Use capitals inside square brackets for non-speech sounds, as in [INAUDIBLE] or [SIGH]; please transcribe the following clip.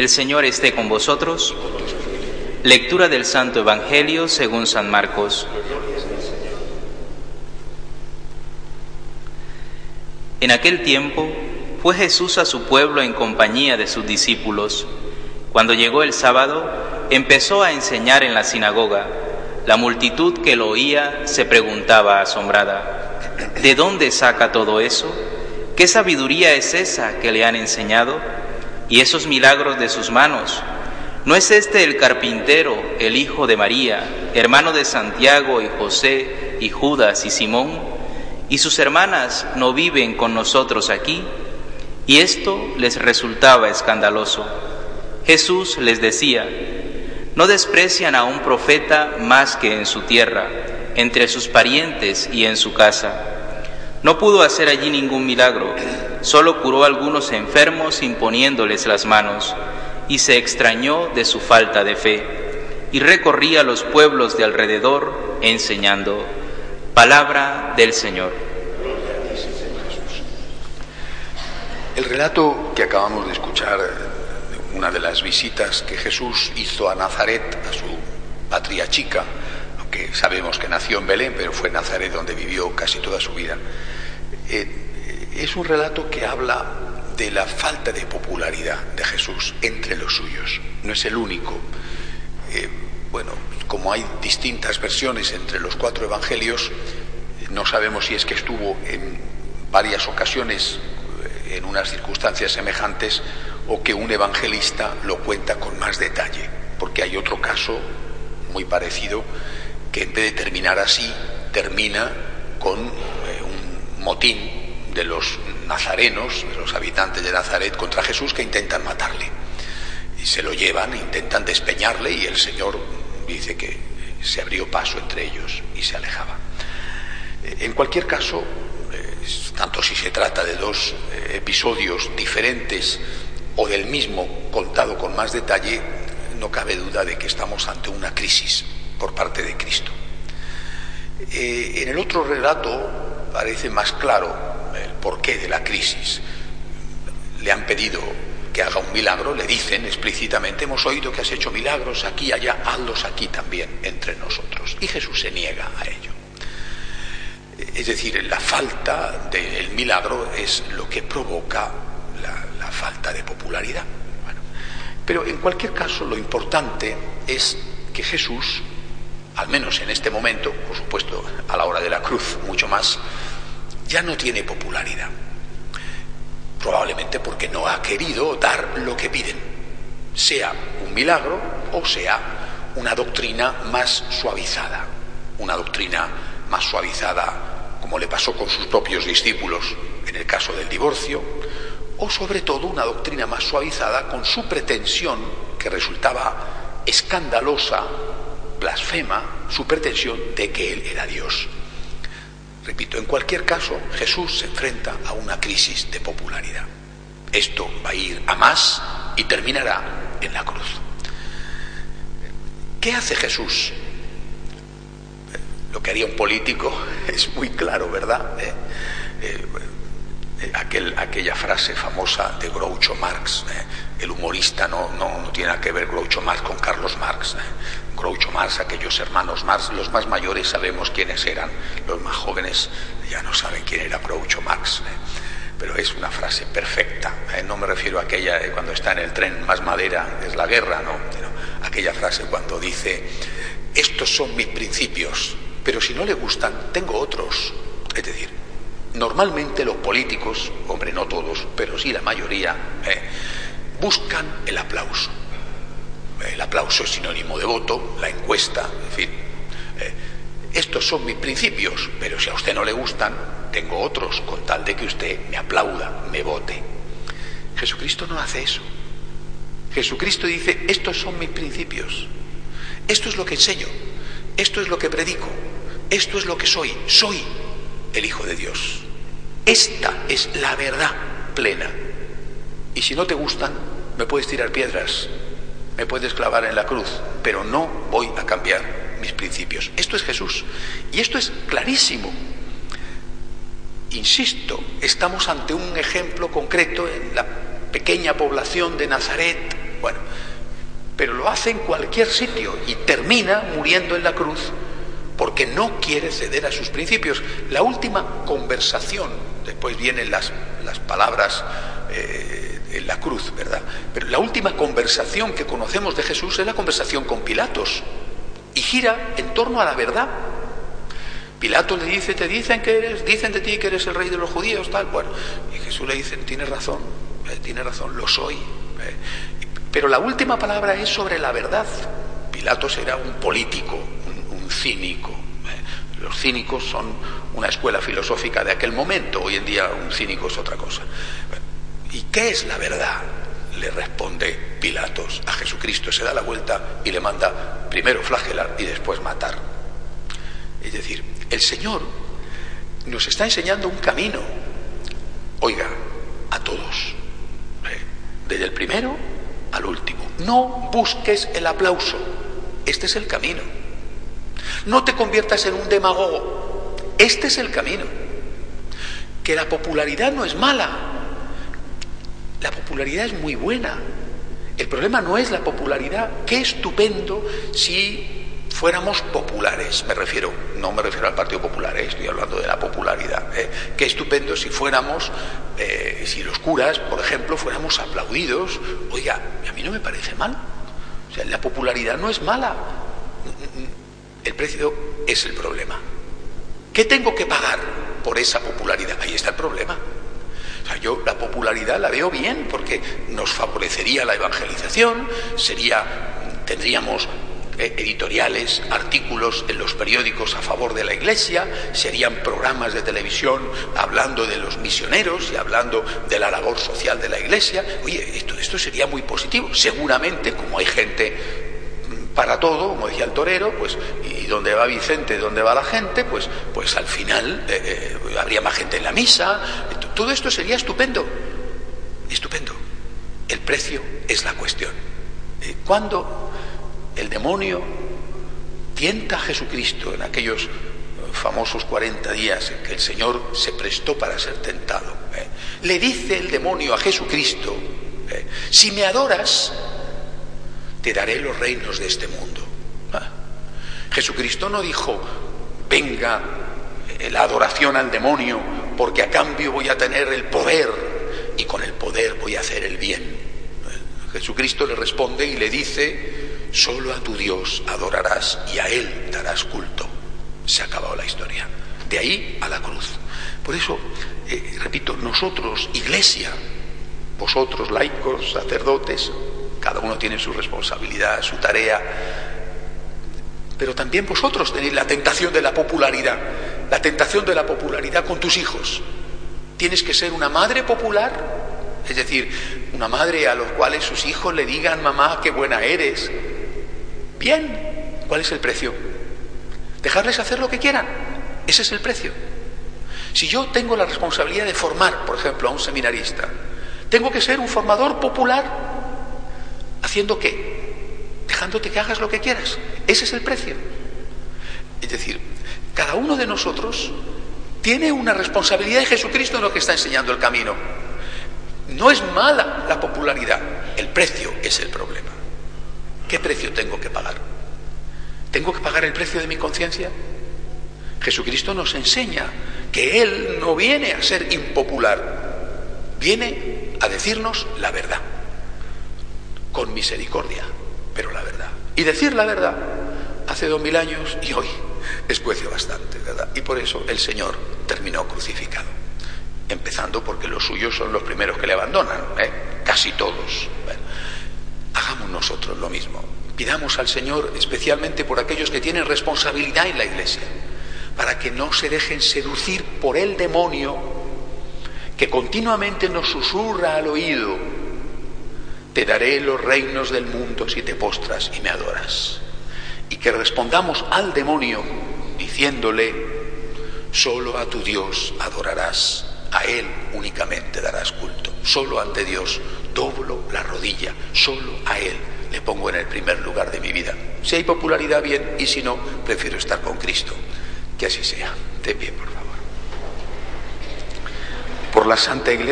El Señor esté con vosotros. Lectura del Santo Evangelio según San Marcos. En aquel tiempo fue Jesús a su pueblo en compañía de sus discípulos. Cuando llegó el sábado, empezó a enseñar en la sinagoga. La multitud que lo oía se preguntaba asombrada, ¿de dónde saca todo eso? ¿Qué sabiduría es esa que le han enseñado? ¿Y esos milagros de sus manos? ¿No es este el carpintero, el hijo de María, hermano de Santiago y José y Judas y Simón? ¿Y sus hermanas no viven con nosotros aquí? Y esto les resultaba escandaloso. Jesús les decía, no desprecian a un profeta más que en su tierra, entre sus parientes y en su casa. No pudo hacer allí ningún milagro, solo curó a algunos enfermos imponiéndoles las manos, y se extrañó de su falta de fe, y recorría los pueblos de alrededor enseñando. Palabra del Señor. El relato que acabamos de escuchar una de las visitas que Jesús hizo a Nazaret, a su patria chica, aunque sabemos que nació en Belén, pero fue Nazaret donde vivió casi toda su vida, eh, es un relato que habla de la falta de popularidad de Jesús entre los suyos. No es el único. Eh, bueno, como hay distintas versiones entre los cuatro evangelios, no sabemos si es que estuvo en varias ocasiones eh, en unas circunstancias semejantes o que un evangelista lo cuenta con más detalle, porque hay otro caso muy parecido que en vez de terminar así, termina con eh, un motín de los nazarenos, de los habitantes de Nazaret contra Jesús que intentan matarle. Y se lo llevan, intentan despeñarle y el Señor dice que se abrió paso entre ellos y se alejaba. Eh, en cualquier caso, eh, tanto si se trata de dos episodios diferentes o del mismo contado con más detalle, no cabe duda de que estamos ante una crisis por parte de Cristo. Eh, en el otro relato parece más claro porqué de la crisis. Le han pedido que haga un milagro, le dicen explícitamente, hemos oído que has hecho milagros aquí y allá, hazlos aquí también entre nosotros. Y Jesús se niega a ello. Es decir, la falta del milagro es lo que provoca falta de popularidad. pero en cualquier caso lo importante es que Jesús, al menos en este momento, por supuesto a la hora de la cruz mucho más, ya no tiene popularidad. Probablemente porque no ha querido dar lo que piden, sea un milagro o sea una doctrina más suavizada, una doctrina más suavizada como le pasó con sus propios discípulos en el caso del divorcio, o sobre todo una doctrina más suavizada con su pretensión, que resultaba escandalosa, blasfema, su pretensión de que Él era Dios. Repito, en cualquier caso, Jesús se enfrenta a una crisis de popularidad. Esto va a ir a más y terminará en la cruz. ¿Qué hace Jesús? Lo que haría un político [LAUGHS] es muy claro, ¿verdad? Eh, eh, aquel, aquella frase famosa de Groucho Marx. Eh, el humorista no, no, tiene nada que ver Groucho Marx con Carlos Marx. Eh. Groucho Marx, aquellos hermanos Marx, los más mayores sabemos quiénes eran, los más jóvenes ya no saben quién era Groucho Marx. Pero es una frase perfecta. No me refiero a aquella cuando está en el tren más madera, es la guerra, no. Aquella frase cuando dice, estos son mis principios, pero si no le gustan, tengo otros. Es decir, Normalmente los políticos, hombre, no todos, pero sí la mayoría, eh, buscan el aplauso. El aplauso es sinónimo de voto, la encuesta, en fin. Eh, estos son mis principios, pero si a usted no le gustan, tengo otros con tal de que usted me aplauda, me vote. Jesucristo no hace eso. Jesucristo dice, estos son mis principios, esto es lo que enseño, esto es lo que predico, esto es lo que soy, soy el Hijo de Dios. Esta es la verdad plena. Y si no te gustan, me puedes tirar piedras, me puedes clavar en la cruz, pero no voy a cambiar mis principios. Esto es Jesús. Y esto es clarísimo. Insisto, estamos ante un ejemplo concreto en la pequeña población de Nazaret, Bueno, pero lo hace en cualquier sitio y termina muriendo en la cruz porque no quiere ceder a sus principios. La última conversación, después vienen las, las palabras eh, en la cruz, ¿verdad? Pero la última conversación que conocemos de Jesús es la conversación con Pilatos y gira en torno a la verdad. Pilato le dice, te dicen que eres, dicen de ti que eres el rey de los judíos, tal. Bueno, y Jesús le dice, tienes razón, eh, tiene razón, lo soy. Eh". Pero la última palabra es sobre la verdad. Pilatos era un político, cínico. Eh. Los cínicos son una escuela filosófica de aquel momento. Hoy en día un cínico es otra cosa. ¿Y qué es la verdad? Le responde Pilatos a Jesucristo. Se da la vuelta y le manda primero flagelar y después matar. Es decir, el Señor nos está enseñando un camino. Oiga, a todos. ¿eh? Desde el primero al último. No busques el aplauso. Este es el camino. No te conviertas en un demagogo. Este es el camino. Que la popularidad no es mala. La popularidad es muy buena. El problema no es la popularidad. Qué estupendo si fuéramos populares, me refiero, no me refiero al Partido Popular, eh, estoy hablando de la popularidad. Eh. Qué estupendo si fuéramos, eh, si los curas, por ejemplo, fuéramos aplaudidos. Oiga, a mí no me parece mal. O sea, la popularidad no es mala. El precio es el problema. ¿Qué tengo que pagar por esa popularidad? Ahí está el problema. O sea, yo la popularidad la veo bien porque nos favorecería la evangelización, sería, tendríamos eh, editoriales, artículos en los periódicos a favor de la Iglesia, serían programas de televisión hablando de los misioneros y hablando de la labor social de la Iglesia. Oye, esto, esto sería muy positivo. Seguramente, como hay gente para todo, como decía el torero, pues, y donde va Vicente, donde va la gente, pues, pues al final eh, eh, habría más gente en la misa. Todo esto sería estupendo, estupendo. El precio es la cuestión. ¿Cuándo el demonio tienta a Jesucristo en aquellos famosos 40 días en que el Señor se prestó para ser tentado. ¿eh? Le dice el demonio a Jesucristo, ¿eh? si me adoras, te daré los reinos de este mundo. ¿Ah? Jesucristo no dijo, venga la adoración al demonio, porque a cambio voy a tener el poder y con el poder voy a hacer el bien. ¿Eh? Jesucristo le responde y le dice, Solo a tu Dios adorarás y a Él darás culto. Se ha acabado la historia. De ahí a la cruz. Por eso, eh, repito, nosotros, iglesia, vosotros, laicos, sacerdotes, cada uno tiene su responsabilidad, su tarea, pero también vosotros tenéis la tentación de la popularidad, la tentación de la popularidad con tus hijos. Tienes que ser una madre popular, es decir, una madre a los cuales sus hijos le digan, mamá, qué buena eres, Bien, ¿cuál es el precio? Dejarles hacer lo que quieran. Ese es el precio. Si yo tengo la responsabilidad de formar, por ejemplo, a un seminarista, tengo que ser un formador popular. ¿Haciendo qué? Dejándote que hagas lo que quieras. Ese es el precio. Es decir, cada uno de nosotros tiene una responsabilidad de Jesucristo en lo que está enseñando el camino. No es mala la popularidad, el precio es el problema. ¿Qué precio tengo que pagar? ¿Tengo que pagar el precio de mi conciencia? Jesucristo nos enseña que Él no viene a ser impopular, viene a decirnos la verdad, con misericordia, pero la verdad. Y decir la verdad hace dos mil años y hoy escuece bastante, ¿verdad? Y por eso el Señor terminó crucificado, empezando porque los suyos son los primeros que le abandonan, ¿eh? casi todos hagamos nosotros lo mismo. Pidamos al Señor especialmente por aquellos que tienen responsabilidad en la iglesia, para que no se dejen seducir por el demonio que continuamente nos susurra al oído, te daré los reinos del mundo si te postras y me adoras. Y que respondamos al demonio diciéndole, solo a tu Dios adorarás, a Él únicamente darás culto, solo ante Dios doblo la rodilla, solo a Él le pongo en el primer lugar de mi vida. Si hay popularidad, bien, y si no, prefiero estar con Cristo. Que así sea. De pie, por favor. Por la Santa Iglesia.